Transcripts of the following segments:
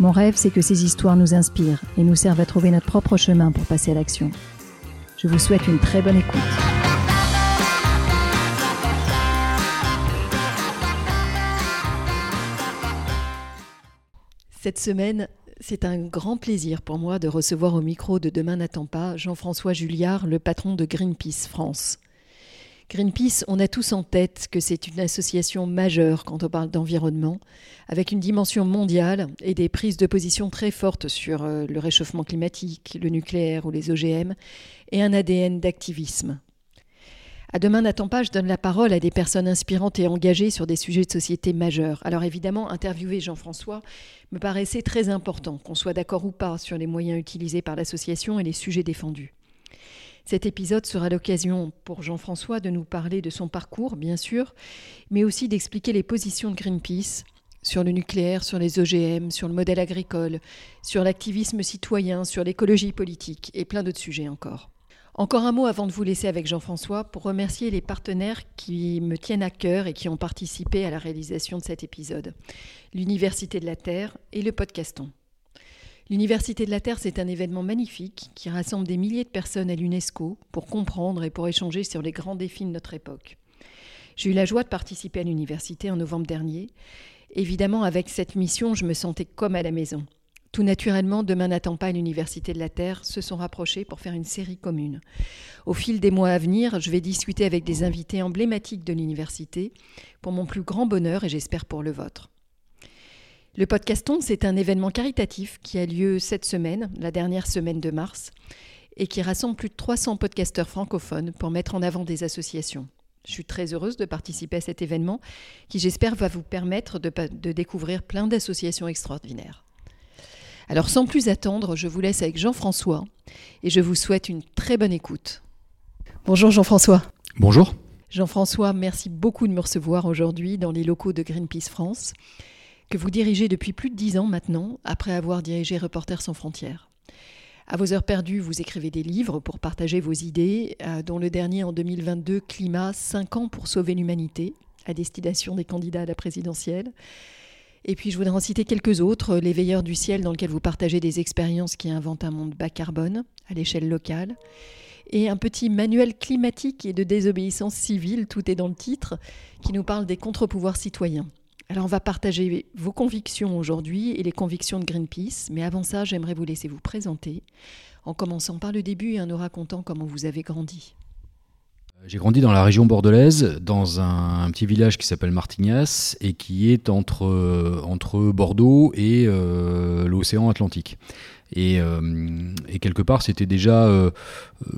Mon rêve, c'est que ces histoires nous inspirent et nous servent à trouver notre propre chemin pour passer à l'action. Je vous souhaite une très bonne écoute. Cette semaine, c'est un grand plaisir pour moi de recevoir au micro de Demain n'attend pas Jean-François Julliard, le patron de Greenpeace France. Greenpeace, on a tous en tête que c'est une association majeure quand on parle d'environnement, avec une dimension mondiale et des prises de position très fortes sur euh, le réchauffement climatique, le nucléaire ou les OGM, et un ADN d'activisme. À demain n'attend pas, je donne la parole à des personnes inspirantes et engagées sur des sujets de société majeurs. Alors évidemment, interviewer Jean-François me paraissait très important, qu'on soit d'accord ou pas sur les moyens utilisés par l'association et les sujets défendus. Cet épisode sera l'occasion pour Jean-François de nous parler de son parcours, bien sûr, mais aussi d'expliquer les positions de Greenpeace sur le nucléaire, sur les OGM, sur le modèle agricole, sur l'activisme citoyen, sur l'écologie politique et plein d'autres sujets encore. Encore un mot avant de vous laisser avec Jean-François pour remercier les partenaires qui me tiennent à cœur et qui ont participé à la réalisation de cet épisode. L'Université de la Terre et le Podcaston. L'Université de la Terre, c'est un événement magnifique qui rassemble des milliers de personnes à l'UNESCO pour comprendre et pour échanger sur les grands défis de notre époque. J'ai eu la joie de participer à l'université en novembre dernier. Évidemment, avec cette mission, je me sentais comme à la maison. Tout naturellement, Demain n'attend pas l'Université de la Terre se sont rapprochés pour faire une série commune. Au fil des mois à venir, je vais discuter avec des invités emblématiques de l'université, pour mon plus grand bonheur et j'espère pour le vôtre. Le podcaston, c'est un événement caritatif qui a lieu cette semaine, la dernière semaine de mars, et qui rassemble plus de 300 podcasteurs francophones pour mettre en avant des associations. Je suis très heureuse de participer à cet événement qui, j'espère, va vous permettre de, de découvrir plein d'associations extraordinaires. Alors, sans plus attendre, je vous laisse avec Jean-François et je vous souhaite une très bonne écoute. Bonjour Jean-François. Bonjour. Jean-François, merci beaucoup de me recevoir aujourd'hui dans les locaux de Greenpeace France que vous dirigez depuis plus de dix ans maintenant, après avoir dirigé Reporters sans frontières. À vos heures perdues, vous écrivez des livres pour partager vos idées, euh, dont le dernier en 2022, Climat, 5 ans pour sauver l'humanité, à destination des candidats à la présidentielle. Et puis je voudrais en citer quelques autres, Les Veilleurs du ciel, dans lequel vous partagez des expériences qui inventent un monde bas carbone à l'échelle locale. Et un petit manuel climatique et de désobéissance civile, tout est dans le titre, qui nous parle des contre-pouvoirs citoyens. Alors on va partager vos convictions aujourd'hui et les convictions de Greenpeace, mais avant ça, j'aimerais vous laisser vous présenter, en commençant par le début et en nous racontant comment vous avez grandi. J'ai grandi dans la région bordelaise, dans un, petit village qui s'appelle Martignas et qui est entre, euh, entre Bordeaux et euh, l'océan Atlantique. Euh, et, quelque part, c'était déjà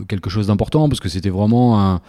quelque chose d'important parce que c'était vraiment un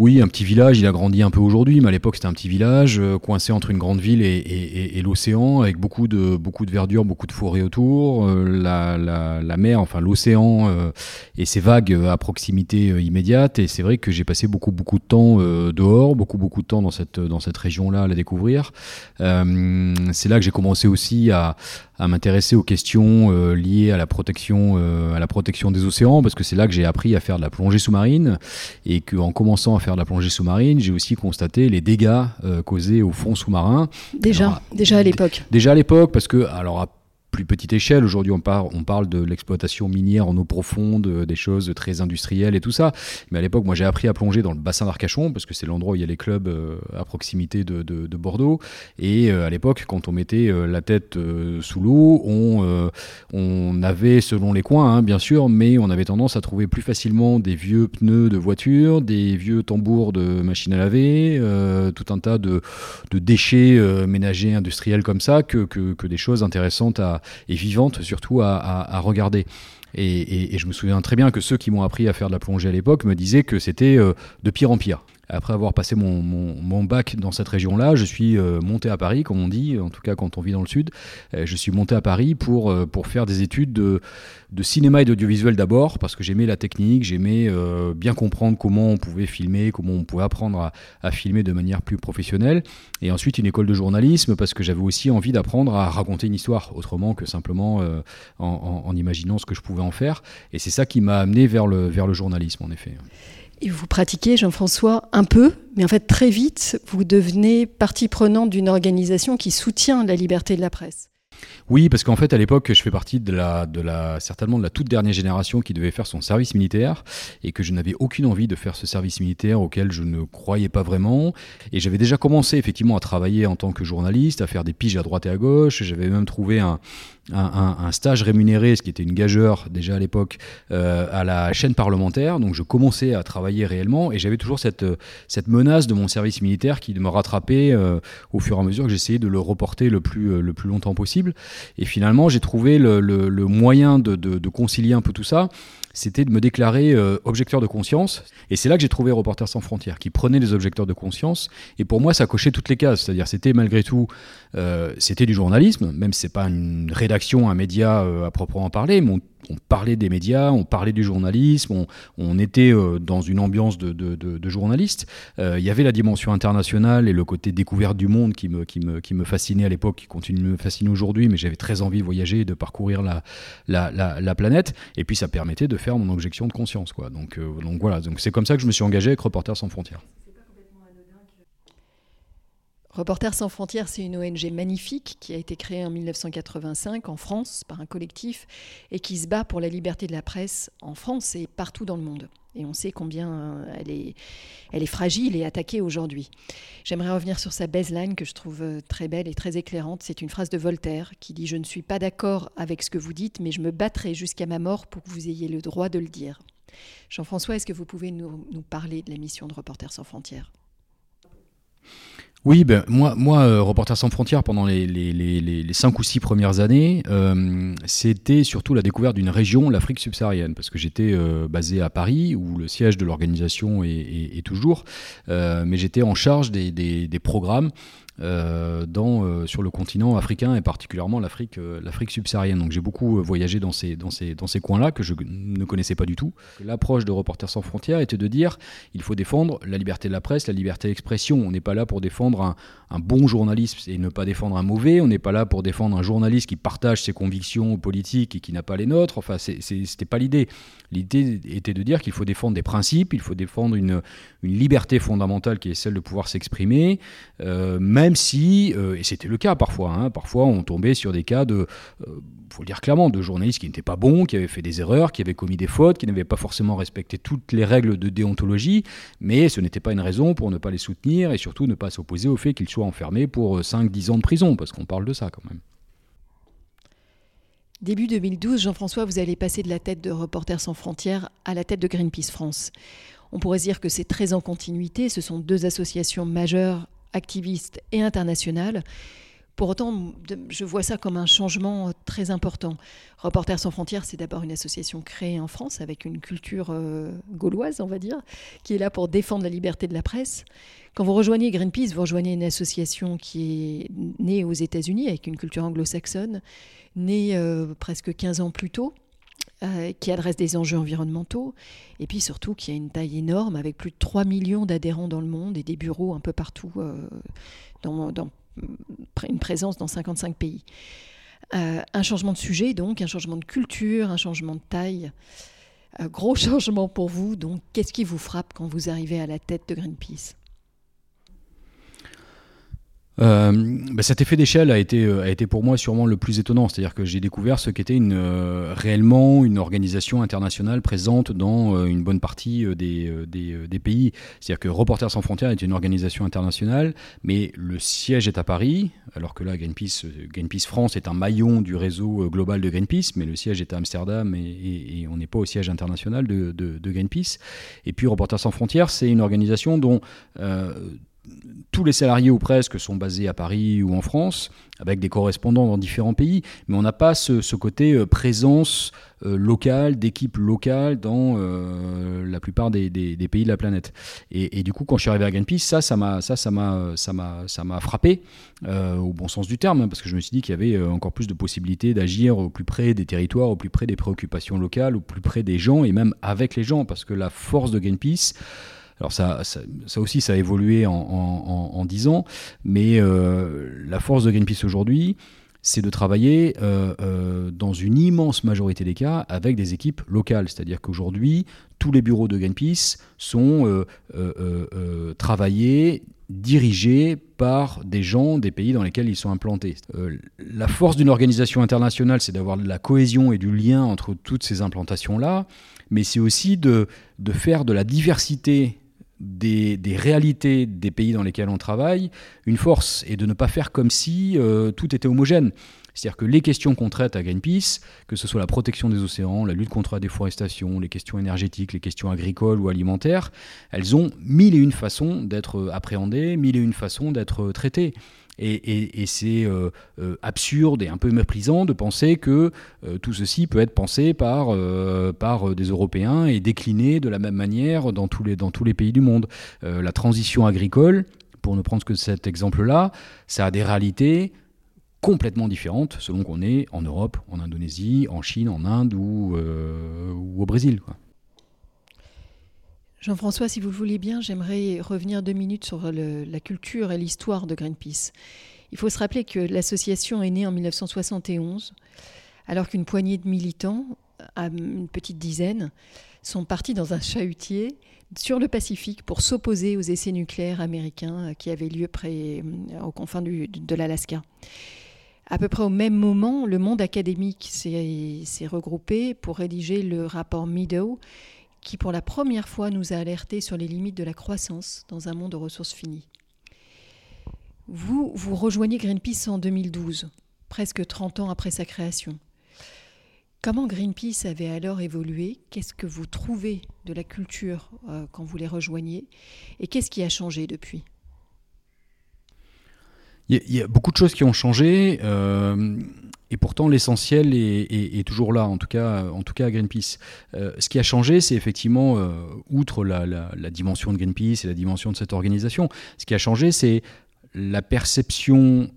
oui, un petit village, il a grandi un peu aujourd'hui, mais à l'époque c'était un petit village euh, coincé entre une grande ville et, l'océan, avec beaucoup de, beaucoup de verdure, beaucoup de forêts autour, euh, la, mer, enfin l'océan euh, et ses vagues à proximité immédiate. Et c'est vrai que j'ai passé beaucoup, beaucoup de temps dehors, beaucoup, beaucoup de temps dans cette, dans cette région-là à la découvrir. c'est là que j'ai commencé aussi à, à m'intéresser aux questions euh, liées à la protection euh, à la protection des océans parce que c'est là que j'ai appris à faire de la plongée sous-marine et qu'en commençant à faire de la plongée sous-marine j'ai aussi constaté les dégâts euh, causés au fond sous-marin. Déjà déjà à l'époque. déjà à l'époque parce que alors plus petite échelle. Aujourd'hui, on, parle, on parle de l'exploitation minière en eau profonde, euh, des choses très industrielles et tout ça. Mais à l'époque, moi, j'ai appris à plonger dans le bassin d'Arcachon, parce que c'est l'endroit où il y a les clubs euh, à proximité de, Bordeaux. Et euh, à l'époque, quand on mettait la tête sous l'eau, on, on avait, selon les coins, hein, bien sûr, mais on avait tendance à trouver plus facilement des vieux pneus de voiture, des vieux tambours de machines à laver, tout un tas de, de déchets ménagers industriels comme ça, que, que, que des choses intéressantes à, et vivante surtout à, regarder. Et, je me souviens très bien que ceux qui m'ont appris à faire de la plongée à l'époque me disaient que c'était euh, de pire en pire. Après avoir passé mon, bac dans cette région-là, je suis monté à Paris, comme on dit, en tout cas quand on vit dans le sud. je suis monté à Paris pour, pour faire des études de, cinéma et d'audiovisuel d'abord, parce que j'aimais la technique, j'aimais bien comprendre comment on pouvait filmer, comment on pouvait apprendre à, à filmer de manière plus professionnelle. Et ensuite une école de journalisme, parce que j'avais aussi envie d'apprendre à raconter une histoire, autrement que simplement en, en, imaginant ce que je pouvais en faire. Et c'est ça qui m'a amené vers le, vers le journalisme, en effet. Et vous pratiquez, Jean-François, un peu, mais en fait très vite, vous devenez partie prenante d'une organisation qui soutient la liberté de la presse. Oui, parce qu'en fait, à l'époque, je fais partie de la, certainement de la toute dernière génération qui devait faire son service militaire et que je n'avais aucune envie de faire ce service militaire auquel je ne croyais pas vraiment. Et j'avais déjà commencé effectivement à travailler en tant que journaliste, à faire des piges à droite et à gauche. J'avais même trouvé un, un, stage rémunéré, ce qui était une gageure déjà à l'époque, euh, à la chaîne parlementaire. Donc je commençais à travailler réellement et j'avais toujours cette, cette menace de mon service militaire qui me rattrapait euh, au fur et à mesure que j'essayais de le reporter le plus, le plus longtemps possible. Et finalement, j'ai trouvé le, moyen de, de, concilier un peu tout ça c'était de me déclarer euh, objecteur de conscience. Et c'est là que j'ai trouvé Reporters sans frontières, qui prenait les objecteurs de conscience. Et pour moi, ça cochait toutes les cases. C'est-à-dire, c'était malgré tout, euh, c'était du journalisme, même si c'est pas une rédaction, un média euh, à proprement parler, mais on parlait des médias, on parlait du journalisme, on, était euh, dans une ambiance de, de, journaliste. Euh, il y avait la dimension internationale et le côté découverte du monde qui me, fascinait à l'époque, qui continue de me fasciner aujourd'hui, mais j'avais très envie de voyager et de parcourir la, la, la, planète. Et puis ça permettait de faire mon objection de conscience. Donc, euh, donc voilà, donc c'est comme ça que je me suis engagé avec Reporters sans frontières. Reporters sans frontières, c'est une ONG magnifique qui a été créée en 1985 en France par un collectif et qui se bat pour la liberté de la presse en France et partout dans le monde. Et on sait combien euh, elle est, fragile et attaquée aujourd'hui. J'aimerais revenir sur sa baseline que je trouve euh, très belle et très éclairante. C'est une phrase de Voltaire qui dit Je ne suis pas d'accord avec ce que vous dites, mais je me battrai jusqu'à ma mort pour que vous ayez le droit de le dire. Jean-François, est-ce que vous pouvez nous, nous parler de la mission de Reporters sans frontières? Oui, ben, moi, moi euh, Reporters sans frontières, pendant les, les, les, cinq ou six premières années, euh, c'était surtout la découverte d'une région, l'Afrique subsaharienne, parce que j'étais euh, basé à Paris, où le siège de l'organisation est, toujours, euh, mais j'étais en charge des, des programmes euh, dans, euh, sur le continent africain et particulièrement l'Afrique euh, subsaharienne. Donc j'ai beaucoup voyagé dans ces, dans ces, dans ces coins-là que je ne connaissais pas du tout. L'approche de Reporters sans frontières était de dire il faut défendre la liberté de la presse, la liberté d'expression. On n'est pas là pour défendre un, bon journaliste et ne pas défendre un mauvais. On n'est pas là pour défendre un journaliste qui partage ses convictions politiques et qui n'a pas les nôtres. Enfin, c'était pas l'idée. L'idée était de dire qu'il faut défendre des principes, il faut défendre une, une liberté fondamentale qui est celle de pouvoir s'exprimer, euh, même si, euh, et c'était le cas parfois, hein, parfois on tombait sur des cas de, euh, faut le dire clairement, de journalistes qui n'étaient pas bons, qui avaient fait des erreurs, qui avaient commis des fautes, qui n'avaient pas forcément respecté toutes les règles de déontologie, mais ce n'était pas une raison pour ne pas les soutenir et surtout ne pas s'opposer au fait qu'ils soient enfermés pour 5-10 ans de prison, parce qu'on parle de ça quand même. Début 2012, Jean-François, vous allez passer de la tête de Reporters sans frontières à la tête de Greenpeace France. On pourrait dire que c'est très en continuité, ce sont deux associations majeures, activistes et internationales. Pour autant, je vois ça comme un changement très important. Reporters sans frontières, c'est d'abord une association créée en France avec une culture euh, gauloise, on va dire, qui est là pour défendre la liberté de la presse. Quand vous rejoignez Greenpeace, vous rejoignez une association qui est née aux États-Unis avec une culture anglo-saxonne né euh, presque 15 ans plus tôt, euh, qui adresse des enjeux environnementaux, et puis surtout qui a une taille énorme, avec plus de 3 millions d'adhérents dans le monde et des bureaux un peu partout, euh, dans, une présence dans 55 pays. un changement de sujet, donc, un changement de culture, un changement de taille. gros changement pour vous, donc qu'est-ce qui vous frappe quand vous arrivez à la tête de Greenpeace? Euh, bah cet effet d'échelle a été, euh, a été pour moi sûrement le plus étonnant, c'est-à-dire que j'ai découvert ce qu'était euh, réellement une organisation internationale présente dans une bonne partie des, pays. C'est-à-dire que Reporters sans frontières est une organisation internationale, mais le siège est à Paris, alors que là Greenpeace, Greenpeace France est un maillon du réseau global de Greenpeace, mais le siège est à Amsterdam et on n'est pas au siège international de, de, de, Greenpeace. Et puis Reporters sans frontières, c'est une organisation dont tous les salariés ou presque sont basés à Paris ou en France, avec des correspondants dans différents pays, mais on n'a pas ce, côté euh, présence euh, locale, d'équipe locale dans euh, la plupart des, pays de la planète. Et, du coup, quand je suis arrivé à Greenpeace, ça, ça m'a, ça, ça m'a, frappé au bon sens du terme, hein, parce que je me suis dit qu'il y avait encore plus de possibilités d'agir au plus près des territoires, au plus près des préoccupations locales, au plus près des gens et même avec les gens, parce que la force de Greenpeace alors ça, ça, aussi, ça a évolué en, dix ans, mais euh, la force de Greenpeace aujourd'hui, c'est de travailler euh, euh, dans une immense majorité des cas avec des équipes locales. C'est-à-dire qu'aujourd'hui, tous les bureaux de Greenpeace sont travaillés, dirigés par des gens des pays dans lesquels ils sont implantés. la force d'une organisation internationale, c'est d'avoir de la cohésion et du lien entre toutes ces implantations-là, mais c'est aussi de faire de la diversité des, réalités des pays dans lesquels on travaille une force et de ne pas faire comme si euh, tout était homogène. C'est-à-dire que les questions qu'on traite à Greenpeace, que ce soit la protection des océans, la lutte contre la déforestation, les questions énergétiques, les questions agricoles ou alimentaires, elles ont mille et une façons d'être appréhendées, mille et une façons d'être traitées. Et, c'est euh, euh, absurde et un peu méprisant de penser que euh, tout ceci peut être pensé par, par des Européens et décliné de la même manière dans tous les, dans tous les pays du monde. la transition agricole, pour ne prendre que cet exemple-là, ça a des réalités complètement différentes selon qu'on est en Europe, en Indonésie, en Chine, en Inde ou, ou au Brésil. Jean-François, si vous le voulez bien, j'aimerais revenir deux minutes sur la culture et l'histoire de Greenpeace. Il faut se rappeler que l'association est née en 1971, alors qu'une poignée de militants, une petite dizaine, sont partis dans un chahutier sur le Pacifique pour s'opposer aux essais nucléaires américains qui avaient lieu près, aux confins de l'Alaska. À peu près au même moment, le monde académique s'est regroupé pour rédiger le rapport Meadow, qui pour la première fois nous a alertés sur les limites de la croissance dans un monde de ressources finies. Vous, vous rejoignez Greenpeace en 2012, presque 30 ans après sa création. Comment Greenpeace avait alors évolué? Qu'est-ce que vous trouvez de la culture euh, quand vous les rejoignez? Et qu'est-ce qui a changé depuis? Il y, a beaucoup de choses qui ont changé. Euh, et pourtant, l'essentiel est, toujours là, en tout cas, en tout cas à Greenpeace. Euh, ce qui a changé, c'est effectivement, euh, outre la, dimension de Greenpeace et la dimension de cette organisation, ce qui a changé, c'est la perception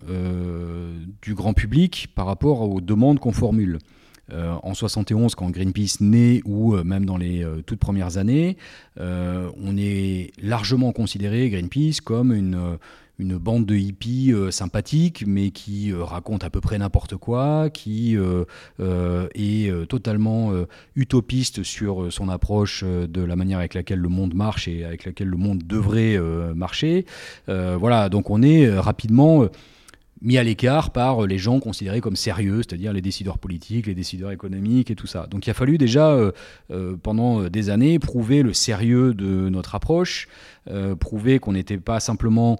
du grand public par rapport aux demandes qu'on formule. en 71, quand Greenpeace naît ou même dans les toutes premières années, on est largement considéré Greenpeace comme une une bande de hippies euh, sympathiques, mais qui euh, raconte à peu près n'importe quoi, qui euh, est totalement utopiste sur son approche de la manière avec laquelle le monde marche et avec laquelle le monde devrait marcher. voilà, donc on est rapidement mis à l'écart par les gens considérés comme sérieux, c'est-à-dire les décideurs politiques, les décideurs économiques et tout ça. Donc il a fallu déjà, pendant des années, prouver le sérieux de notre approche, prouver qu'on n'était pas simplement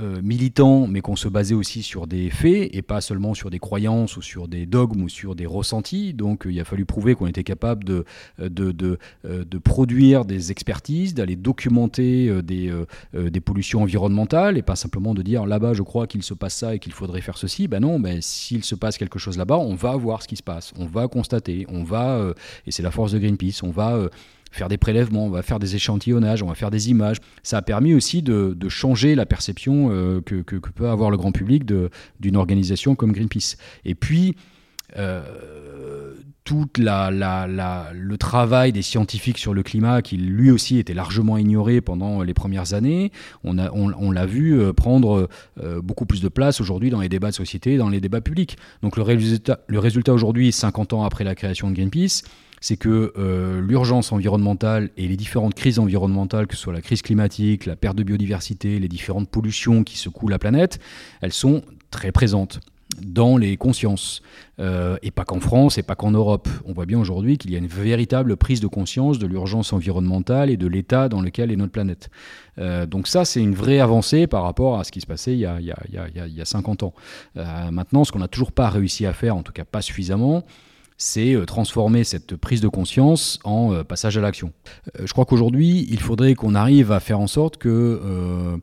euh, militant, mais qu'on se basait aussi sur des faits et pas seulement sur des croyances ou sur des dogmes ou sur des ressentis. Donc il a fallu prouver qu'on était capable de, euh, de, de, euh, de, produire des expertises, d'aller documenter des, des pollutions environnementales et pas simplement de dire là-bas je crois qu'il se passe ça et qu'il faudrait faire ceci. Ben non, ben, s'il se passe quelque chose là-bas, on va voir ce qui se passe, on va constater, on va, et c'est la force de Greenpeace, on va faire des prélèvements, on va faire des échantillonnages, on va faire des images. Ça a permis aussi de, changer la perception euh, que, peut avoir le grand public d'une organisation comme Greenpeace. Et puis, euh, tout le travail des scientifiques sur le climat, qui lui aussi était largement ignoré pendant les premières années, on l'a vu euh, prendre beaucoup plus de place aujourd'hui dans les débats de société, dans les débats publics. Donc le résultat, le résultat aujourd'hui, 50 ans après la création de Greenpeace, c'est que euh, l'urgence environnementale et les différentes crises environnementales, que ce soit la crise climatique, la perte de biodiversité, les différentes pollutions qui secouent la planète, elles sont très présentes dans les consciences. Euh, et pas qu'en France et pas qu'en Europe. On voit bien aujourd'hui qu'il y a une véritable prise de conscience de l'urgence environnementale et de l'état dans lequel est notre planète. Euh, donc ça, c'est une vraie avancée par rapport à ce qui se passait il y a, il y a, 50 ans. maintenant, ce qu'on n'a toujours pas réussi à faire, en tout cas pas suffisamment, c'est euh, transformer cette prise de conscience en euh, passage à l'action. Euh, je crois qu'aujourd'hui, il faudrait qu'on arrive à faire en sorte que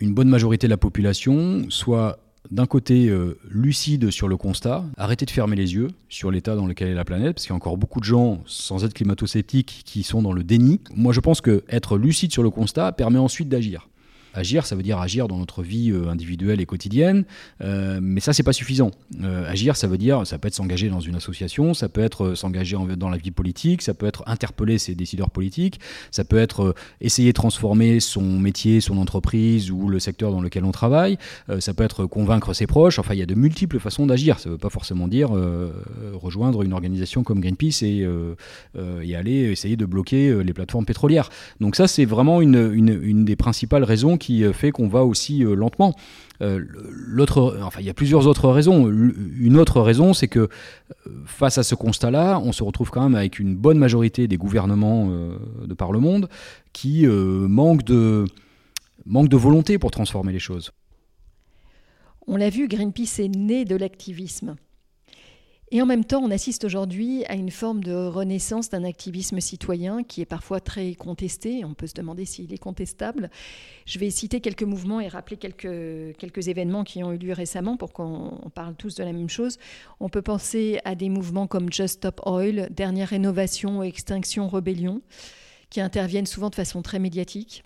une bonne majorité de la population soit d'un côté lucide sur le constat, arrêter de fermer les yeux sur l'état dans lequel est la planète, parce qu'il y a encore beaucoup de gens, sans être climato-sceptiques, qui sont dans le déni. Moi, je pense que être lucide sur le constat permet ensuite d'agir. Agir, ça veut dire agir dans notre vie euh, individuelle et quotidienne, euh, mais ça, c'est pas suffisant. Euh, agir, ça veut dire, ça peut être s'engager dans une association, ça peut être s'engager dans la vie politique, ça peut être interpeller ses décideurs politiques, ça peut être essayer de transformer son métier, son entreprise ou le secteur dans lequel on travaille, ça peut être convaincre ses proches. Enfin, il y a de multiples façons d'agir. Ça veut pas forcément dire rejoindre une organisation comme Greenpeace et, et aller essayer de bloquer les plateformes pétrolières. Donc ça, c'est vraiment une des principales raisons qui euh, fait qu'on va aussi euh, lentement. Euh, l'autre, enfin, il y a plusieurs autres raisons. Une autre raison, c'est que face à ce constat-là, on se retrouve quand même avec une bonne majorité des gouvernements de par le monde qui manquent de, manque de volonté pour transformer les choses. On l'a vu, Greenpeace est né de l'activisme. Et en même temps, on assiste aujourd'hui à une forme de renaissance d'un activisme citoyen qui est parfois très contesté. On peut se demander s'il est contestable. Je vais citer quelques mouvements et rappeler quelques, événements qui ont eu lieu récemment pour qu'on parle tous de la même chose. On peut penser à des mouvements comme Just Stop Oil, Dernière Rénovation, Extinction Rébellion, qui interviennent souvent de façon très médiatique.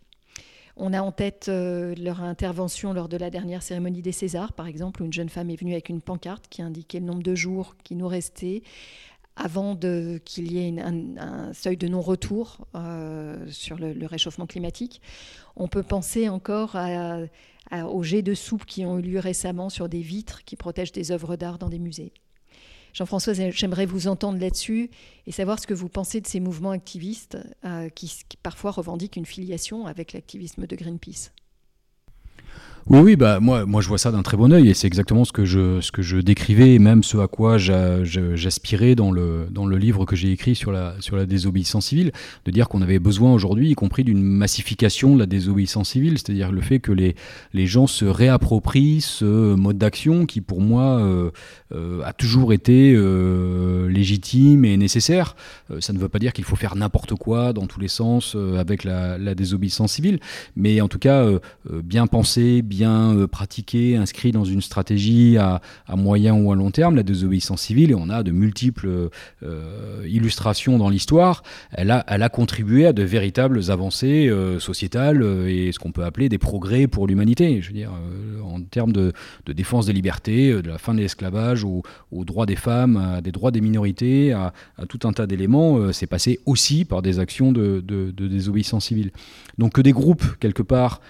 On a en tête euh, leur intervention lors de la dernière cérémonie des Césars, par exemple, où une jeune femme est venue avec une pancarte qui indiquait le nombre de jours qui nous restaient avant qu'il y ait un, seuil de non-retour euh, sur le, réchauffement climatique. On peut penser encore aux jets de soupe qui ont eu lieu récemment sur des vitres qui protègent des œuvres d'art dans des musées. Jean-François, j'aimerais vous entendre là-dessus et savoir ce que vous pensez de ces mouvements activistes euh, qui, parfois revendiquent une filiation avec l'activisme de Greenpeace. Oui, oui, bah moi, moi je vois ça d'un très bon œil et c'est exactement ce que je, ce que je décrivais et même ce à quoi j'aspirais dans le, dans le livre que j'ai écrit sur la, sur la désobéissance civile, de dire qu'on avait besoin aujourd'hui, y compris d'une massification de la désobéissance civile, c'est-à-dire le fait que les, les gens se réapproprient ce mode d'action qui pour moi euh, euh, a toujours été euh, légitime et nécessaire. ça ne veut pas dire qu'il faut faire n'importe quoi dans tous les sens avec la, la, désobéissance civile, mais en tout cas bien penser, bien bien euh, pratiqué, dans une stratégie à, moyen ou à long terme, la désobéissance civile, et on a de multiples euh, illustrations dans l'histoire, elle a, contribué à de véritables avancées euh, sociétales et ce qu'on peut appeler des progrès pour l'humanité. Je veux dire, en termes de, défense des libertés, de la fin de l'esclavage aux, droits des femmes, à des droits des minorités, à, tout un tas d'éléments, c'est passé aussi par des actions de désobéissance civile. Donc que des groupes, quelque part,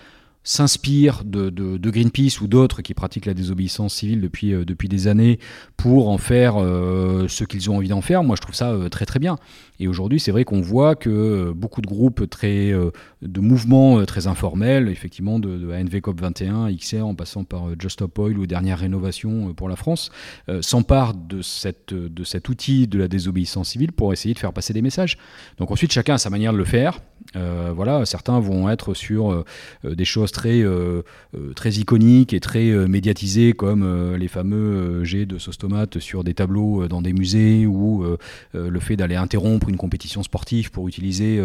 s'inspirent de, Greenpeace ou d'autres qui pratiquent la désobéissance civile depuis, euh, depuis des années pour en faire euh, ce qu'ils ont envie d'en faire, moi je trouve ça euh, très très bien. Et aujourd'hui, c'est vrai qu'on voit que beaucoup de groupes très, de mouvements très informels, effectivement de, de ANV COP21, XR, en passant par Just Stop Oil ou dernière rénovation pour la France, s'emparent de, de cet outil de la désobéissance civile pour essayer de faire passer des messages. Donc ensuite, chacun a sa manière de le faire. voilà, certains vont être sur des choses très, euh, euh, très iconiques et très euh, médiatisés comme les fameux jets de sauce tomate sur des tableaux dans des musées ou le fait d'aller interrompre une compétition sportive pour utiliser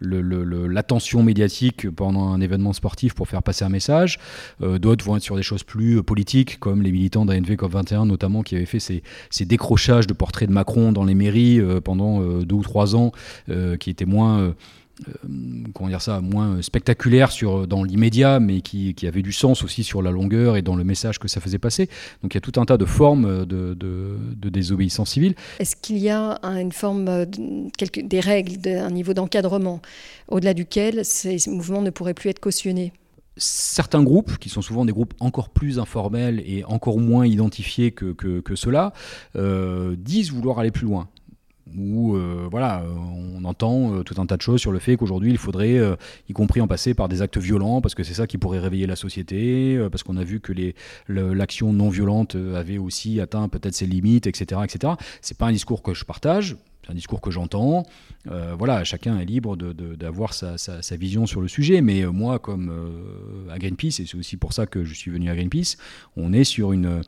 l'attention médiatique pendant un événement sportif pour faire passer un message. D'autres vont être sur des choses plus politiques, comme les militants d'ANV COP21 notamment, qui avaient fait ces, décrochages de portraits de Macron dans les mairies pendant deux ou trois ans, qui étaient moins comment dire ça, moins spectaculaire sur, dans l'immédiat, mais qui, qui, avait du sens aussi sur la longueur et dans le message que ça faisait passer. Donc il y a tout un tas de formes de, de, désobéissance civile. Est-ce qu'il y a une forme, quelques, des règles, un niveau d'encadrement au-delà duquel ces mouvements ne pourraient plus être cautionnés? Certains groupes, qui sont souvent des groupes encore plus informels et encore moins identifiés que, que, que cela, euh, disent vouloir aller plus loin où euh, voilà, on entend euh, tout un tas de choses sur le fait qu'aujourd'hui il faudrait, euh, y compris en passer par des actes violents, parce que c'est ça qui pourrait réveiller la société, parce qu'on a vu que l'action non violente avait aussi atteint peut-être ses limites, etc., etc. C'est pas un discours que je partage. C'est un discours que j'entends. voilà, chacun est libre d'avoir sa, vision sur le sujet. Mais moi, comme à Greenpeace, et c'est aussi pour ça que je suis venu à Greenpeace, on est sur une,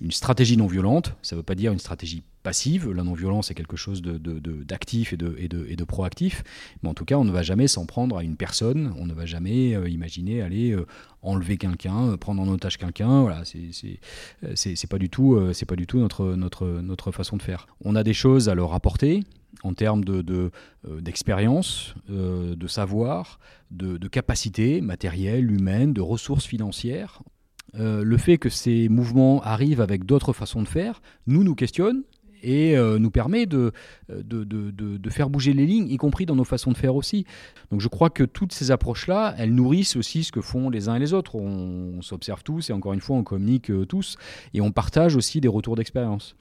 une stratégie non violente. Ça ne veut pas dire une stratégie passive. La non-violence est quelque chose d'actif et, de, proactif. Mais en tout cas, on ne va jamais s'en prendre à une personne. On ne va jamais euh, imaginer aller euh, enlever quelqu'un, euh, prendre en otage quelqu'un. Voilà, c'est pas du tout, c'est pas du tout notre, façon de faire. On a des choses à leur apporter en termes d'expérience, de, de, savoir, de, de capacité matérielle, humaine, de ressources financières. Euh, le fait que ces mouvements arrivent avec d'autres façons de faire, nous, nous questionne et euh, nous permet de de, faire bouger les lignes, y compris dans nos façons de faire aussi. Donc je crois que toutes ces approches-là, elles nourrissent aussi ce que font les uns et les autres. On, s'observe tous et encore une fois, on communique euh, tous et on partage aussi des retours d'expérience.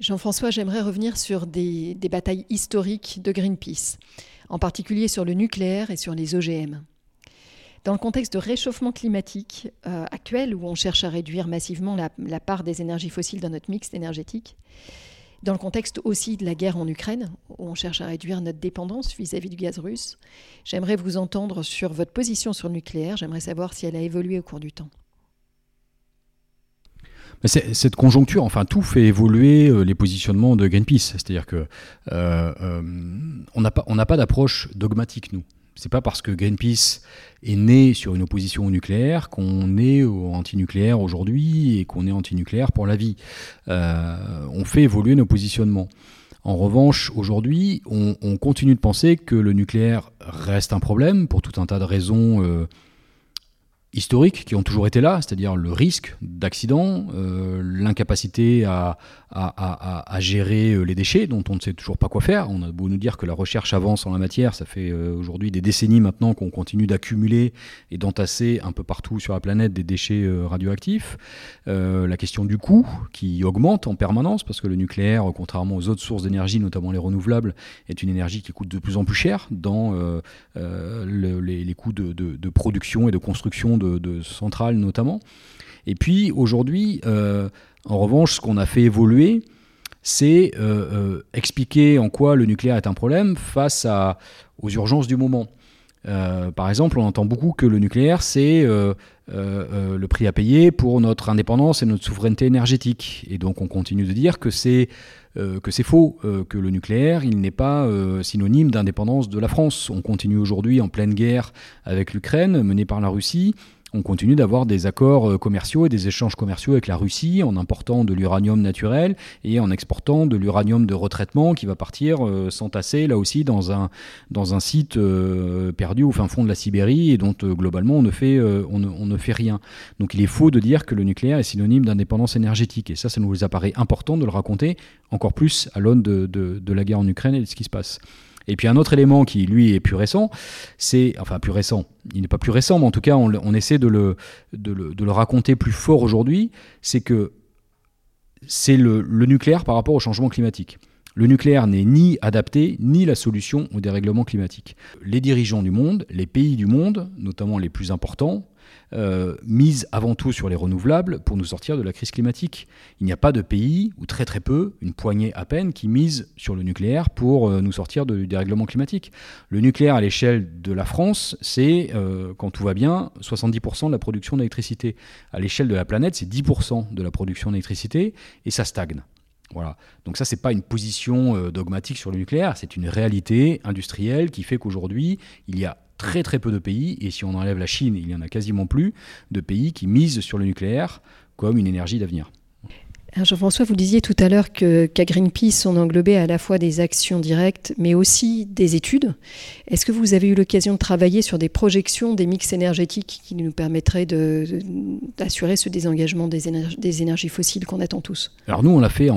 Jean-François, j'aimerais revenir sur des batailles historiques de Greenpeace, en particulier sur le nucléaire et sur les OGM. Dans le contexte de réchauffement climatique euh, actuel, où on cherche à réduire massivement la, part des énergies fossiles dans notre mix énergétique, dans le contexte aussi de la guerre en Ukraine, où on cherche à réduire notre dépendance vis-à-vis du gaz russe, j'aimerais vous entendre sur votre position sur le nucléaire. J'aimerais savoir si elle a évolué au cours du temps. Cette conjoncture, enfin tout fait évoluer euh, les positionnements de Greenpeace. C'est-à-dire que euh, on n'a pas, pas d'approche dogmatique, nous. C'est pas parce que Greenpeace est né sur une opposition au nucléaire qu'on est anti-nucléaire aujourd'hui et qu'on est anti-nucléaire pour la vie. Euh, on fait évoluer nos positionnements. En revanche, aujourd'hui, on, continue de penser que le nucléaire reste un problème pour tout un tas de raisons euh, historiques qui ont toujours été là, c'est-à-dire le risque d'accident, euh, l'incapacité à, à, gérer euh, les déchets dont on ne sait toujours pas quoi faire. On a beau nous dire que la recherche avance en la matière, ça fait euh, aujourd'hui des décennies maintenant qu'on continue d'accumuler et d'entasser un peu partout sur la planète des déchets radioactifs. la question du coût qui augmente en permanence parce que le nucléaire, contrairement aux autres sources d'énergie, notamment les renouvelables, est une énergie qui coûte de plus en plus cher dans les, coûts de, production et de construction centrales notamment. Et puis aujourd'hui, euh, en revanche, ce qu'on a fait évoluer, c'est euh, euh, expliquer en quoi le nucléaire est un problème face aux urgences du moment. par exemple, on entend beaucoup que le nucléaire, c'est le prix à payer pour notre indépendance et notre souveraineté énergétique. Et donc on continue de dire que c'est c'est faux, que le nucléaire, n'est pas synonyme d'indépendance de la France. On continue aujourd'hui en pleine guerre avec l'Ukraine, menée par la Russie on continue d'avoir des accords euh, commerciaux et des échanges commerciaux avec la Russie en important de l'uranium naturel et en exportant de l'uranium de retraitement qui va partir euh, s'entasser là aussi dans un, dans un site euh, perdu au fin fond de la Sibérie et dont globalement on ne, fait, on, ne, fait rien. Donc il est faux de dire que le nucléaire est synonyme d'indépendance énergétique et ça, ça nous apparaît important de le raconter encore plus à l'aune de, de la guerre en Ukraine et de ce qui se passe. Et puis un autre élément qui, lui, est plus récent, c'est, enfin plus récent, il n'est pas plus récent, mais en tout cas, on, essaie de le, de le, raconter plus fort aujourd'hui, c'est que c'est le, le nucléaire par rapport au changement climatique. Le nucléaire n'est ni adapté, ni la solution au dérèglement climatique. Les dirigeants du monde, les pays du monde, notamment les plus importants, euh, mise avant tout sur les renouvelables pour nous sortir de la crise climatique. Il n'y a pas de pays, ou très très peu, une poignée à peine, qui mise sur le nucléaire pour euh, nous sortir du dérèglement climatique. Le nucléaire à l'échelle de la France, c'est, euh, quand tout va bien, 70% de la production d'électricité. À l'échelle de la planète, c'est 10% de la production d'électricité, et ça stagne. Voilà. Donc ça, c'est pas une position dogmatique sur le nucléaire, c'est une réalité industrielle qui fait qu'aujourd'hui, il y a très très peu de pays, et si on enlève la Chine, il y en a quasiment plus, de pays qui misent sur le nucléaire comme une énergie d'avenir. Jean-François, vous disiez tout à l'heure qu'à Greenpeace, on englobait à la fois des actions directes, mais aussi des études. Est-ce que vous avez eu l'occasion de travailler sur des projections des mix énergétiques qui nous permettraient d'assurer ce désengagement des, énergies, fossiles qu'on attend tous? Alors nous, on a fait,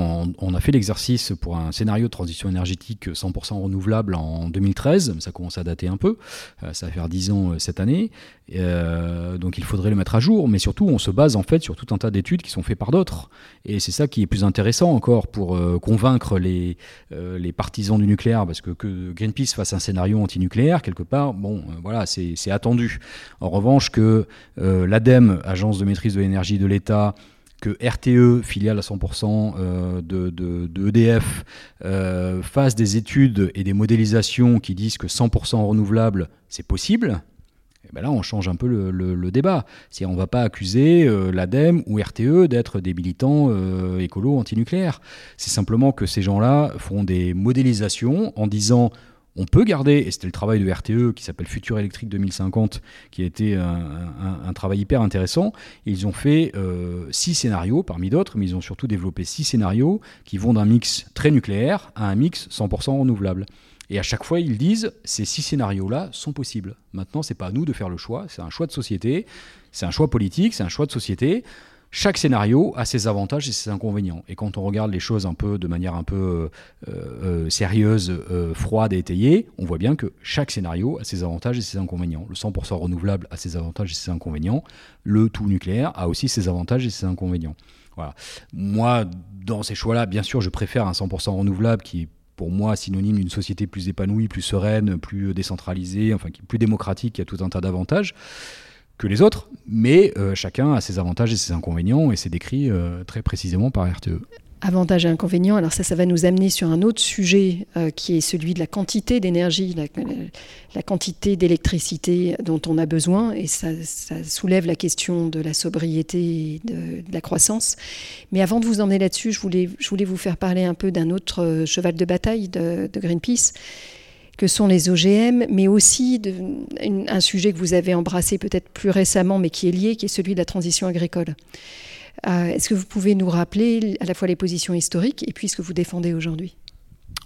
fait l'exercice pour un scénario de transition énergétique 100% renouvelable en 2013. Ça commence à dater un peu. Euh, ça va faire 10 ans euh, cette année. Euh, donc il faudrait le mettre à jour. Mais surtout, on se base en fait sur tout un tas d'études qui sont faites par d'autres. Et c'est ça qui est plus intéressant encore pour euh, convaincre les, euh, les partisans du nucléaire, parce que, que Greenpeace fasse un scénario anti-nucléaire, quelque part, bon, euh, voilà, c'est attendu. En revanche, que l'ADEME, Agence de maîtrise de l'énergie de l'État, que RTE, filiale à 100% de, de, EDF, fasse des études et des modélisations qui disent que 100% renouvelable, c'est possible, Et ben là, on change un peu le, débat. C'est on ne va pas accuser euh, l'ADEME ou RTE d'être des militants euh, écolos antinucléaires. C'est simplement que ces gens-là font des modélisations en disant on peut garder, et c'était le travail de RTE qui s'appelle Futur électrique 2050, qui a été un, travail hyper intéressant. ils ont fait euh, six scénarios parmi d'autres, mais ils ont surtout développé six scénarios qui vont d'un mix très nucléaire à un mix 100% renouvelable. Et à chaque fois, ils disent ces six scénarios-là sont possibles. Maintenant, c'est pas à nous de faire le choix, c'est un choix de société, c'est un choix politique, c'est un choix de société. Chaque scénario a ses avantages et ses inconvénients. Et quand on regarde les choses un peu de manière un peu euh, euh, sérieuse, euh, froide et étayée, on voit bien que chaque scénario a ses avantages et ses inconvénients. Le 100% renouvelable a ses avantages et ses inconvénients. Le tout nucléaire a aussi ses avantages et ses inconvénients. Voilà. Moi, dans ces choix-là, bien sûr, je préfère un 100% renouvelable qui pour moi synonyme d'une société plus épanouie, plus sereine, plus décentralisée, enfin plus démocratique, qui a tout un tas d'avantages que les autres, mais euh, chacun a ses avantages et ses inconvénients, et c'est décrit euh, très précisément par RTE. Avantages et inconvénients, alors ça, ça va nous amener sur un autre sujet euh, qui est celui de la quantité d'énergie, la, quantité d'électricité dont on a besoin, et ça, soulève la question de la sobriété et de, la croissance. Mais avant de vous emmener là-dessus, je voulais, vous faire parler un peu d'un autre cheval de bataille de, de Greenpeace, que sont les OGM, mais aussi de, un sujet que vous avez embrassé peut-être plus récemment, mais qui est lié, qui est celui de la transition agricole. Euh, est-ce que vous pouvez nous rappeler à la fois les positions historiques et puis ce que vous défendez aujourd'hui?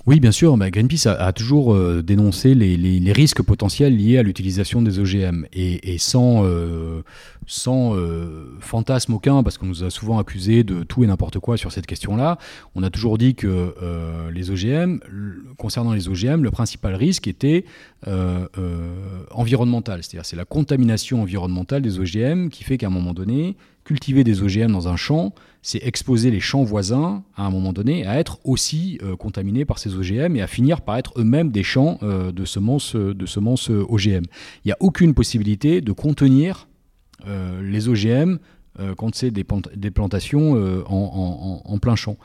Oui, bien sûr. Greenpeace a, toujours euh, dénoncé les, risques potentiels liés à l'utilisation des OGM. Et, sans, euh, sans fantasme aucun, parce qu'on nous a souvent accusé de tout et n'importe quoi sur cette question-là, on a toujours dit que les OGM, concernant les OGM, le principal risque était environnemental. C'est-à-dire c'est la contamination environnementale des OGM qui fait qu'à un moment donné, cultiver des OGM dans un champ, c'est exposer les champs voisins à un moment donné à être aussi euh, contaminés par ces OGM et à finir par être eux-mêmes des champs euh, de semences, semences OGM. Il n'y a aucune possibilité de contenir euh, les OGM quand c'est des, plantations en, plein champ.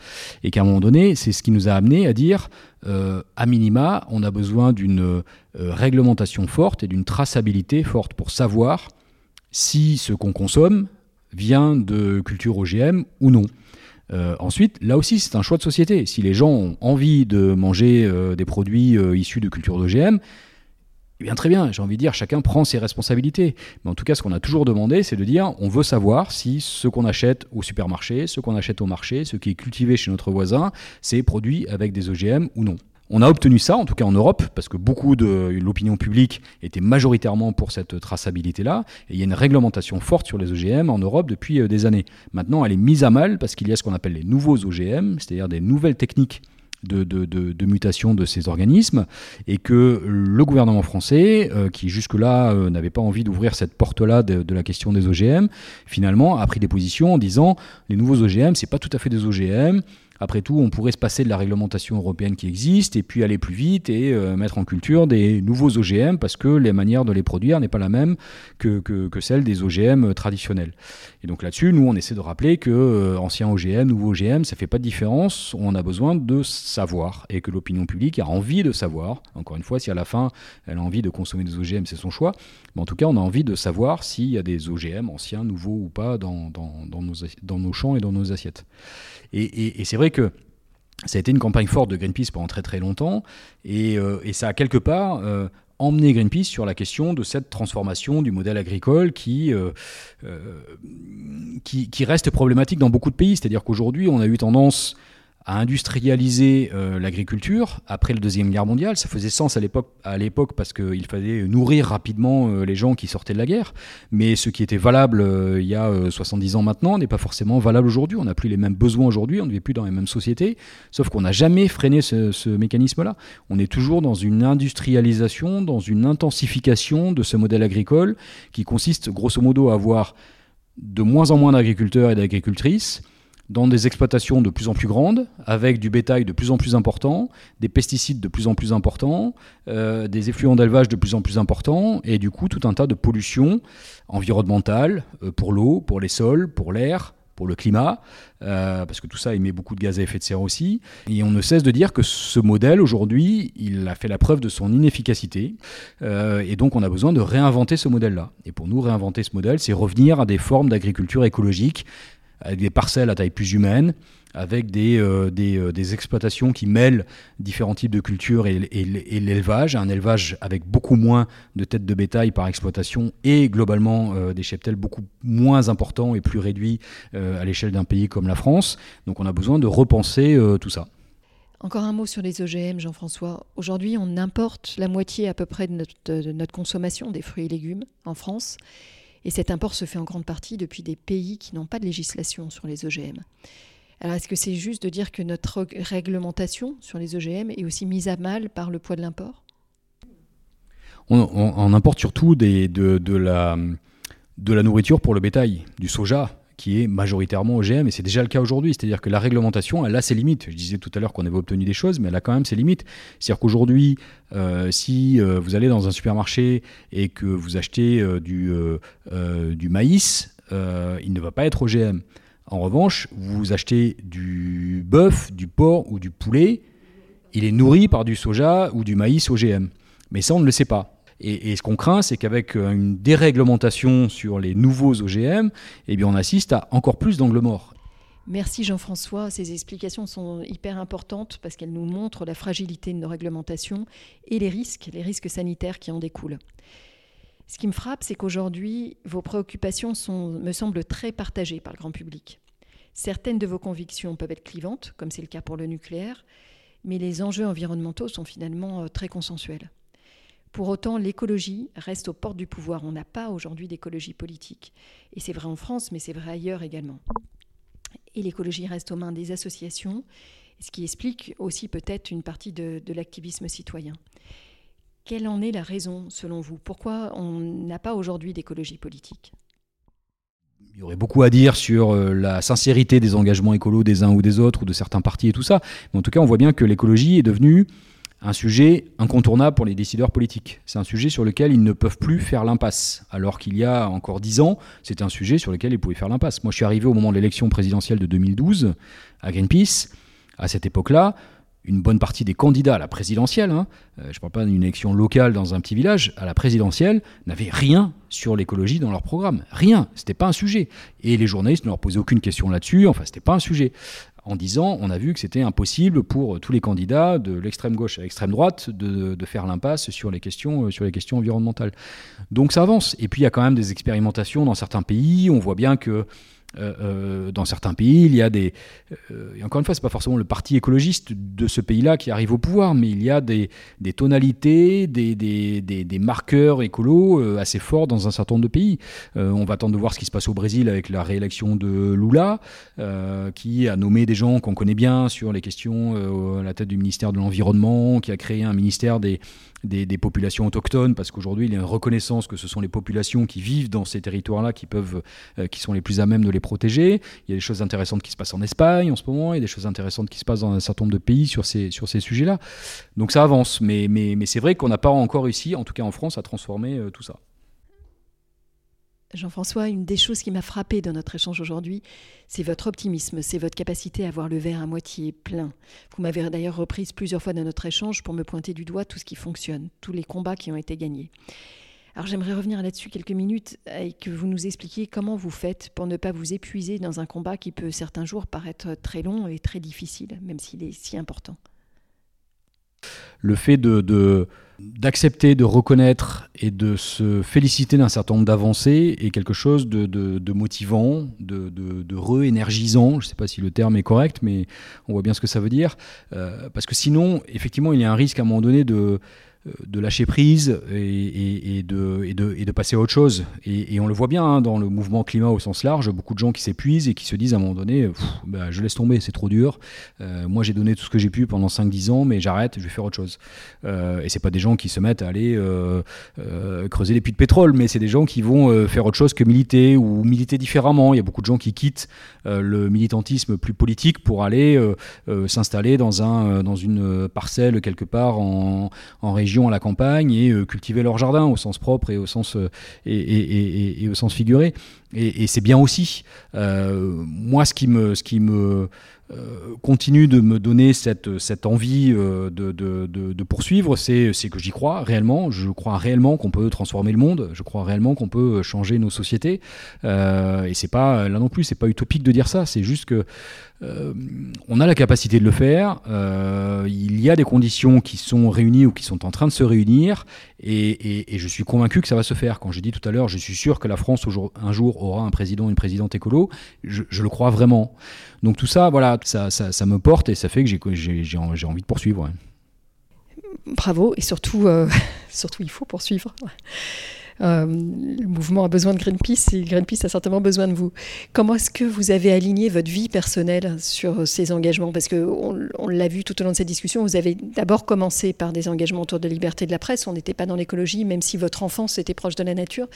Et qu'à un moment donné, c'est ce qui nous a amené à dire, à minima, on a besoin d'une réglementation forte et d'une traçabilité forte pour savoir si ce qu'on consomme vient de culture OGM ou non. Euh, ensuite, là aussi, c'est un choix de société. Si les gens ont envie de manger euh, des produits euh, issus de culture d'OGM, eh bien très bien, j'ai envie de dire, chacun prend ses responsabilités. Mais en tout cas, ce qu'on a toujours demandé, c'est de dire, on veut savoir si ce qu'on achète au supermarché, ce qu'on achète au marché, ce qui est cultivé chez notre voisin, c'est produit avec des OGM ou non. On a obtenu ça, en tout cas en Europe, parce que beaucoup de l'opinion publique était majoritairement pour cette traçabilité-là. Et il y a une réglementation forte sur les OGM en Europe depuis euh, des années. Maintenant, elle est mise à mal parce qu'il y a ce qu'on appelle les nouveaux OGM, c'est-à-dire des nouvelles techniques de, mutation de ces organismes et que le gouvernement français, euh, qui jusque-là euh, n'avait pas envie d'ouvrir cette porte-là de, de, la question des OGM, finalement a pris des positions en disant les nouveaux OGM, c'est pas tout à fait des OGM, après tout, on pourrait se passer de la réglementation européenne qui existe et puis aller plus vite et euh, mettre en culture des nouveaux OGM parce que les manières de les produire n'est pas la même que, que, celle des OGM traditionnels. Et donc là-dessus, nous, on essaie de rappeler que euh, ancien OGM, nouveau OGM, ça fait pas de différence. On a besoin de savoir et que l'opinion publique a envie de savoir. Encore une fois, si à la fin, elle a envie de consommer des OGM, c'est son choix. Mais en tout cas, on a envie de savoir s'il y a des OGM anciens, nouveaux ou pas dans, dans, dans, nos, dans nos champs et dans nos assiettes. Et, c'est vrai que ça a été une campagne forte de Greenpeace pendant très très longtemps, et, euh, ça a quelque part euh, emmené Greenpeace sur la question de cette transformation du modèle agricole euh, qui, qui, reste problématique dans beaucoup de pays. C'est-à-dire qu'aujourd'hui, on a eu tendance à industrialiser euh, l'agriculture après la Deuxième Guerre mondiale. Ça faisait sens à l'époque, à l'époque parce qu'il fallait nourrir rapidement euh, les gens qui sortaient de la guerre. Mais ce qui était valable euh, il y a 70 ans maintenant n'est pas forcément valable aujourd'hui. On n'a plus les mêmes besoins aujourd'hui, on ne vit plus dans les mêmes sociétés. Sauf qu'on n'a jamais freiné ce, ce mécanisme-là. On est toujours dans une industrialisation, dans une intensification de ce modèle agricole qui consiste grosso modo à avoir de moins en moins d'agriculteurs et d'agricultrices dans des exploitations de plus en plus grandes, avec du bétail de plus en plus important, des pesticides de plus en plus importants, euh, des effluents d'élevage de plus en plus importants, et du coup tout un tas de pollutions environnementales euh, pour l'eau, pour les sols, pour l'air, pour le climat, parce que tout ça émet beaucoup de gaz à effet de serre aussi. Et on ne cesse de dire que ce modèle, aujourd'hui, il a fait la preuve de son inefficacité. et donc, on a besoin de réinventer ce modèle-là. Et pour nous, réinventer ce modèle, c'est revenir à des formes d'agriculture écologique, avec des parcelles à taille plus humaine, avec des, euh, euh, des, exploitations qui mêlent différents types de cultures et, l'élevage, un élevage avec beaucoup moins de têtes de bétail par exploitation et globalement euh, des cheptels beaucoup moins importants et plus réduits à l'échelle d'un pays comme la France. Donc on a besoin de repenser tout ça. Encore un mot sur les OGM, Jean-François. Aujourd'hui, on importe la moitié à peu près de notre, de notre consommation des fruits et légumes en France. Et cet import se fait en grande partie depuis des pays qui n'ont pas de législation sur les OGM. Alors est-ce que c'est juste de dire que notre réglementation sur les OGM est aussi mise à mal par le poids de l'import? On, importe surtout de la nourriture pour le bétail, du soja, qui est majoritairement OGM, et c'est déjà le cas aujourd'hui. C'est-à-dire que la réglementation, elle a ses limites. Je disais tout à l'heure qu'on avait obtenu des choses, mais elle a quand même ses limites. C'est-à-dire qu'aujourd'hui, euh, si euh, vous allez dans un supermarché et que vous achetez euh, du, du maïs, il ne va pas être OGM. En revanche, vous achetez du bœuf, du porc ou du poulet, il est nourri par du soja ou du maïs OGM. Mais ça, on ne le sait pas. Et, ce qu'on craint, c'est qu'avec euh, une déréglementation sur les nouveaux OGM, eh bien, on assiste à encore plus d'angles morts. Merci Jean-François. Ces explications sont hyper importantes parce qu'elles nous montrent la fragilité de nos réglementations et les risques, les risques sanitaires qui en découlent. Ce qui me frappe, c'est qu'aujourd'hui, vos préoccupations sont, me semblent très partagées par le grand public. Certaines de vos convictions peuvent être clivantes, comme c'est le cas pour le nucléaire, mais les enjeux environnementaux sont finalement euh, très consensuels. Pour autant, l'écologie reste aux portes du pouvoir. On n'a pas aujourd'hui d'écologie politique. Et c'est vrai en France, mais c'est vrai ailleurs également. Et l'écologie reste aux mains des associations, ce qui explique aussi peut-être une partie de, l'activisme citoyen. Quelle en est la raison, selon vous? Pourquoi on n'a pas aujourd'hui d'écologie politique? Il y aurait beaucoup à dire sur euh, la sincérité des engagements écolos des uns ou des autres, ou de certains partis et tout ça. Mais en tout cas, on voit bien que l'écologie est devenue un sujet incontournable pour les décideurs politiques. C'est un sujet sur lequel ils ne peuvent plus faire l'impasse. Alors qu'il y a encore dix ans, c'était un sujet sur lequel ils pouvaient faire l'impasse. Moi, je suis arrivé au moment de l'élection présidentielle de 2012 à Greenpeace. À cette époque-là, une bonne partie des candidats à la présidentielle, hein, euh, je ne parle pas d'une élection locale dans un petit village, à la présidentielle, n'avaient rien sur l'écologie dans leur programme. Rien. C'était pas un sujet. Et les journalistes ne leur posaient aucune question là-dessus. Enfin, c'était pas un sujet. En disant, on a vu que c'était impossible pour tous les candidats de l'extrême gauche à l'extrême droite de, de faire l'impasse sur les questions euh, sur les questions environnementales. Donc ça avance. Et puis il y a quand même des expérimentations dans certains pays. On voit bien que euh, euh, dans certains pays, il y a des. Euh, encore une fois, ce n'est pas forcément le parti écologiste de ce pays-là qui arrive au pouvoir, mais il y a des, des tonalités, des, des, des, marqueurs écolos assez forts dans un certain nombre de pays. on va attendre de voir ce qui se passe au Brésil avec la réélection de Lula, qui a nommé des gens qu'on connaît bien sur les questions à la tête du ministère de l'Environnement, qui a créé un ministère des, des, populations autochtones, parce qu'aujourd'hui, il y a une reconnaissance que ce sont les populations qui vivent dans ces territoires-là qui, peuvent, euh, qui sont les plus à même de les protéger. Il y a des choses intéressantes qui se passent en Espagne en ce moment, il y a des choses intéressantes qui se passent dans un certain nombre de pays sur ces, sur ces sujets-là. Donc ça avance, mais, mais, mais c'est vrai qu'on n'a pas encore réussi, en tout cas en France, à transformer euh, tout ça. Jean-François, une des choses qui m'a frappé dans notre échange aujourd'hui, c'est votre optimisme, c'est votre capacité à voir le verre à moitié plein. Vous m'avez d'ailleurs reprise plusieurs fois dans notre échange pour me pointer du doigt tout ce qui fonctionne, tous les combats qui ont été gagnés. Alors j'aimerais revenir là-dessus quelques minutes et que vous nous expliquiez comment vous faites pour ne pas vous épuiser dans un combat qui peut certains jours paraître très long et très difficile, même s'il est si important. Le fait de d'accepter, de reconnaître et de se féliciter d'un certain nombre d'avancées est quelque chose de, motivant, de, de re-énergisant. Je ne sais pas si le terme est correct, mais on voit bien ce que ça veut dire. Euh, parce que sinon, effectivement, il y a un risque à un moment donné de, de lâcher prise et, de, passer à autre chose. Et, on le voit bien hein, dans le mouvement climat au sens large, beaucoup de gens qui s'épuisent et qui se disent à un moment donné, bah, je laisse tomber, c'est trop dur. Euh, moi j'ai donné tout ce que j'ai pu pendant 5-10 ans, mais j'arrête, je vais faire autre chose. Euh, et c'est pas des gens qui se mettent à aller creuser les puits de pétrole, mais c'est des gens qui vont faire autre chose que militer ou militer différemment. Il y a beaucoup de gens qui quittent le militantisme plus politique pour aller s'installer dans, un, dans une parcelle quelque part en, en région à la campagne et euh, cultiver leur jardin au sens propre et au sens, euh, et, au sens figuré. et, c'est bien aussi. moi, ce qui me, ce qui me euh, continue de me donner cette, cette envie euh, de, de, de, poursuivre, c'est que j'y crois réellement. Je crois réellement qu'on peut transformer le monde. Je crois réellement qu'on peut changer nos sociétés. Euh, et c'est pas là non plus, c'est pas utopique de dire ça. C'est juste que euh, on a la capacité de le faire. il y a des conditions qui sont réunies ou qui sont en train de se réunir. Et, je suis convaincu que ça va se faire. Quand je dis tout à l'heure, je suis sûr que la France un jour aura un président, une présidente écolo. Je, je le crois vraiment. Donc tout ça, voilà, ça, ça, me porte et ça fait que j'ai envie de poursuivre. Bravo, et surtout, euh, surtout il faut poursuivre. Euh, le mouvement a besoin de Greenpeace et Greenpeace a certainement besoin de vous. Comment est-ce que vous avez aligné votre vie personnelle sur ces engagements? Parce qu'on on, l'a vu tout au long de cette discussion, vous avez d'abord commencé par des engagements autour de la liberté de la presse. On n'était pas dans l'écologie, même si votre enfance était proche de la nature.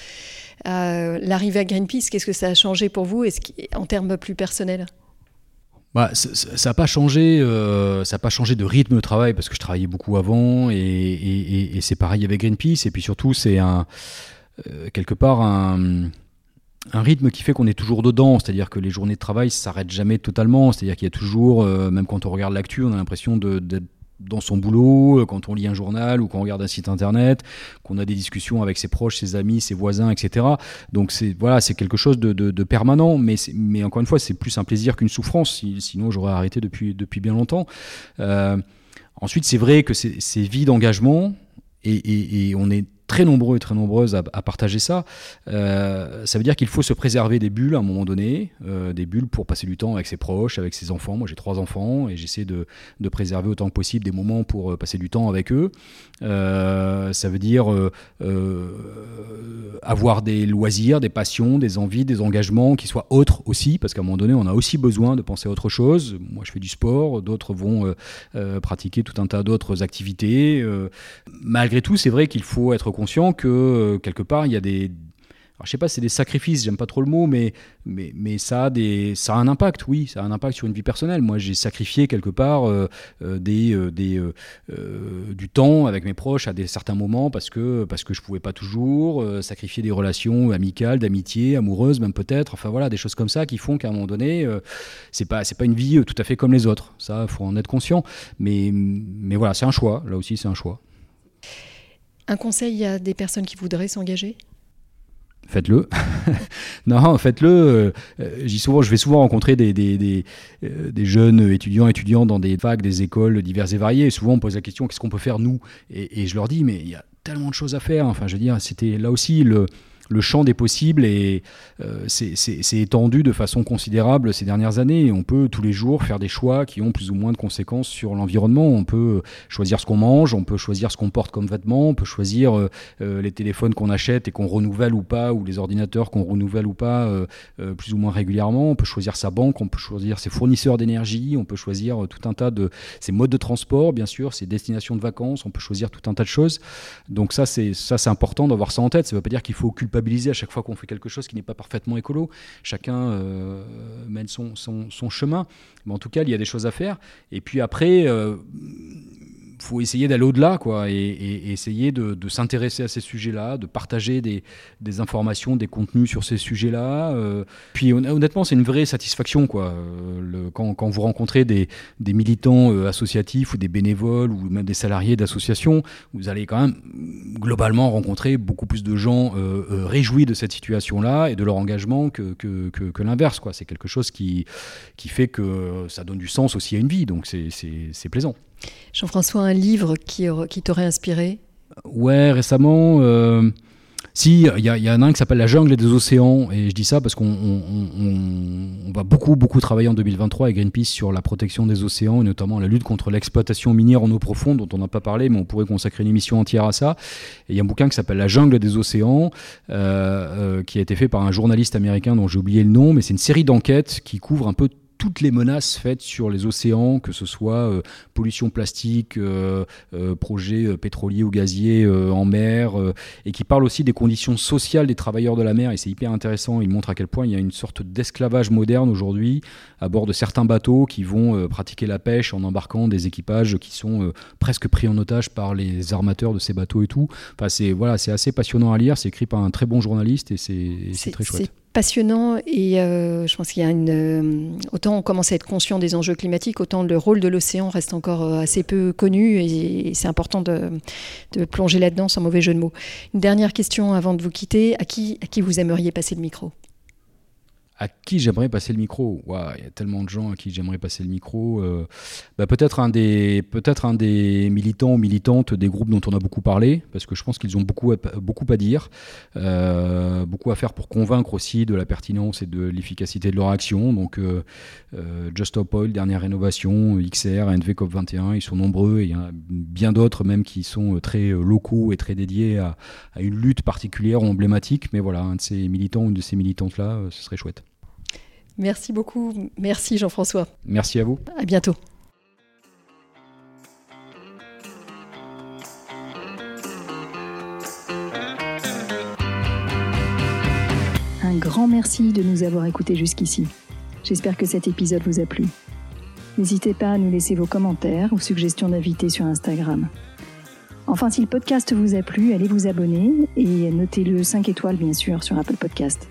Euh, l'arrivée à Greenpeace, qu'est-ce que ça a changé pour vous? En termes plus personnels? Bah, ça n'a pas changé, euh, ça pas changé de rythme de travail parce que je travaillais beaucoup avant et, c'est pareil avec Greenpeace et puis surtout c'est un euh, quelque part un, un rythme qui fait qu'on est toujours dedans, c'est-à-dire que les journées de travail s'arrêtent jamais totalement, c'est-à-dire qu'il y a toujours, euh, même quand on regarde l'actu, on a l'impression d'être dans son boulot, euh, quand on lit un journal ou quand on regarde un site internet, qu'on a des discussions avec ses proches, ses amis, ses voisins, etc. Donc c'est voilà, c'est quelque chose de, permanent, mais, mais encore une fois, c'est plus un plaisir qu'une souffrance. sinon, j'aurais arrêté depuis, depuis bien longtemps. Euh, ensuite, c'est vrai que c'est vie d'engagement et, et on est très nombreux et très nombreuses à, partager ça. Euh, ça veut dire qu'il faut se préserver des bulles à un moment donné, euh, des bulles pour passer du temps avec ses proches, avec ses enfants. Moi, j'ai trois enfants et j'essaie de, de, préserver autant que possible des moments pour euh, passer du temps avec eux. ça veut dire avoir des loisirs, des passions, des envies, des engagements qui soient autres aussi, parce qu'à un moment donné, on a aussi besoin de penser à autre chose. Moi, je fais du sport, d'autres vont pratiquer tout un tas d'autres activités. malgré tout, c'est vrai qu'il faut être conscient que euh, quelque part, il y a des, alors, je sais pas, c'est des sacrifices, j'aime pas trop le mot, mais, mais, mais ça, a des, ça a un impact, oui, ça a un impact sur une vie personnelle. Moi, j'ai sacrifié quelque part euh, euh, des, des, du temps avec mes proches à des certains moments parce que, parce que je pouvais pas toujours, sacrifier des relations amicales, d'amitié, amoureuses même peut-être, enfin voilà, des choses comme ça qui font qu'à un moment donné, c'est pas, pas une vie tout à fait comme les autres. Ça, faut en être conscient. Mais, mais voilà, c'est un choix, là aussi, c'est un choix. Un conseil à des personnes qui voudraient s'engager? Faites-le. non, faites-le. Euh, euh, souvent, je vais souvent rencontrer des, euh, jeunes étudiants étudiants dans des facs, des écoles diverses et variées. Souvent, on pose la question qu'est-ce qu'on peut faire nous? Et, et, je leur dis mais il y a tellement de choses à faire. Enfin, je veux dire, c'était là aussi le le champ des possibles et euh, étendu de façon considérable ces dernières années. On peut tous les jours faire des choix qui ont plus ou moins de conséquences sur l'environnement. On peut choisir ce qu'on mange, on peut choisir ce qu'on porte comme vêtements, on peut choisir euh, euh, les téléphones qu'on achète et qu'on renouvelle ou pas, ou les ordinateurs qu'on renouvelle ou pas plus ou moins régulièrement. On peut choisir sa banque, on peut choisir ses fournisseurs d'énergie, on peut choisir tout un tas de ses modes de transport, bien sûr, ses destinations de vacances. On peut choisir tout un tas de choses. Donc ça, c'est ça, c'est important d'avoir ça en tête. Ça ne veut pas dire qu'il faut culpabiliser à chaque fois qu'on fait quelque chose qui n'est pas parfaitement écolo. Chacun euh, mène son, son, chemin. Mais en tout cas, il y a des choses à faire. Et puis après, euh, faut essayer d'aller au-delà, quoi, et, essayer de, s'intéresser à ces sujets-là, de partager des, informations, des contenus sur ces sujets-là. Euh. puis honnêtement, c'est une vraie satisfaction, quoi. Le, quand, vous rencontrez des, militants euh, associatifs ou des bénévoles ou même des salariés d'associations, vous allez quand même globalement rencontrer beaucoup plus de gens euh, réjouis de cette situation-là et de leur engagement que, l'inverse, quoi. C'est quelque chose qui fait que ça donne du sens aussi à une vie, donc c'est plaisant. Jean-François, un livre qui, t'aurait inspiré? Ouais, récemment. Euh, si, il y, en a un qui s'appelle La jungle des océans, et je dis ça parce qu'on va beaucoup, beaucoup travailler en 2023 avec Greenpeace sur la protection des océans, et notamment la lutte contre l'exploitation minière en eau profonde, dont on n'a pas parlé, mais on pourrait consacrer une émission entière à ça. Et il y a un bouquin qui s'appelle La jungle des océans, euh, euh, qui a été fait par un journaliste américain dont j'ai oublié le nom, mais c'est une série d'enquêtes qui couvre un peu toutes les menaces faites sur les océans, que ce soit euh, pollution plastique, euh, euh, projets pétroliers ou gaziers en mer, et qui parle aussi des conditions sociales des travailleurs de la mer. Et c'est hyper intéressant. Il montre à quel point il y a une sorte d'esclavage moderne aujourd'hui à bord de certains bateaux qui vont pratiquer la pêche en embarquant des équipages qui sont presque pris en otage par les armateurs de ces bateaux et tout. Enfin, c'est voilà, c'est assez passionnant à lire. C'est écrit par un très bon journaliste et c'est très chouette passionnant et euh, je pense qu'il y a une. Euh, autant on commence à être conscient des enjeux climatiques, autant le rôle de l'océan reste encore euh, assez peu connu et, c'est important de, de plonger là-dedans sans mauvais jeu de mots. Une dernière question avant de vous quitter. À qui, à qui vous aimeriez passer le micro? À qui j'aimerais passer le micro Il y a tellement de gens à qui j'aimerais passer le micro. Euh, bah, peut-être un, des, peut un des militants ou militantes des groupes dont on a beaucoup parlé, parce que je pense qu'ils ont beaucoup à, beaucoup à dire, euh, beaucoup à faire pour convaincre aussi de la pertinence et de l'efficacité de leur action. Donc, euh, Just Stop Oil, dernière rénovation, XR, NVCOP21, ils sont nombreux et il y a bien d'autres même qui sont très locaux et très dédiés à, à une lutte particulière ou emblématique. Mais voilà, un de ces militants ou une de ces militantes-là, ce serait chouette. Merci beaucoup. Merci Jean-François. Merci à vous. À bientôt. Un grand merci de nous avoir écoutés jusqu'ici. J'espère que cet épisode vous a plu. N'hésitez pas à nous laisser vos commentaires ou suggestions d'invités sur Instagram. Enfin, si le podcast vous a plu, allez vous abonner et notez-le 5 étoiles bien sûr sur Apple Podcast.